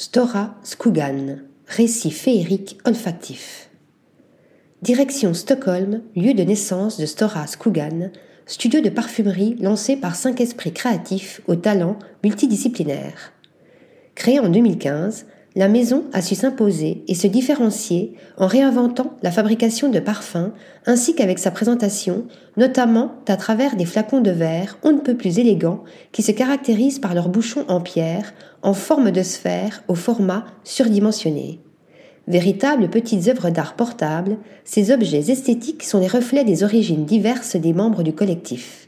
Stora Skugan, récit féerique olfactif. Direction Stockholm, lieu de naissance de Stora Skugan, studio de parfumerie lancé par cinq esprits créatifs aux talents multidisciplinaires. Créé en 2015, la maison a su s'imposer et se différencier en réinventant la fabrication de parfums ainsi qu'avec sa présentation, notamment à travers des flacons de verre on ne peut plus élégants qui se caractérisent par leurs bouchons en pierre en forme de sphère au format surdimensionné. Véritables petites œuvres d'art portables, ces objets esthétiques sont les reflets des origines diverses des membres du collectif.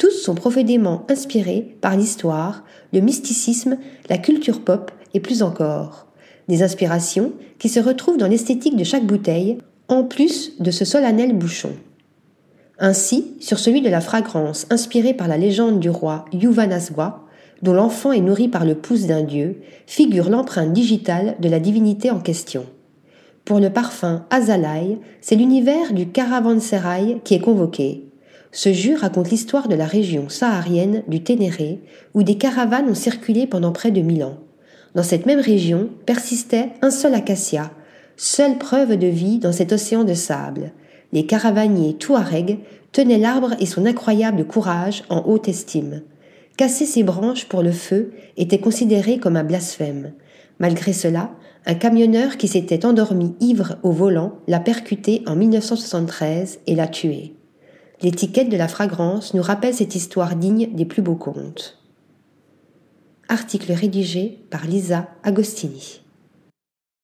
Tous sont profondément inspirés par l'histoire, le mysticisme, la culture pop et plus encore. Des inspirations qui se retrouvent dans l'esthétique de chaque bouteille, en plus de ce solennel bouchon. Ainsi, sur celui de la fragrance inspirée par la légende du roi Yuvanaswa, dont l'enfant est nourri par le pouce d'un dieu, figure l'empreinte digitale de la divinité en question. Pour le parfum Azalai, c'est l'univers du caravansérail qui est convoqué. Ce jeu raconte l'histoire de la région saharienne du Ténéré, où des caravanes ont circulé pendant près de mille ans. Dans cette même région persistait un seul acacia, seule preuve de vie dans cet océan de sable. Les caravaniers touaregs tenaient l'arbre et son incroyable courage en haute estime. Casser ses branches pour le feu était considéré comme un blasphème. Malgré cela, un camionneur qui s'était endormi ivre au volant l'a percuté en 1973 et l'a tué. L'étiquette de la fragrance nous rappelle cette histoire digne des plus beaux contes. Article rédigé par Lisa Agostini.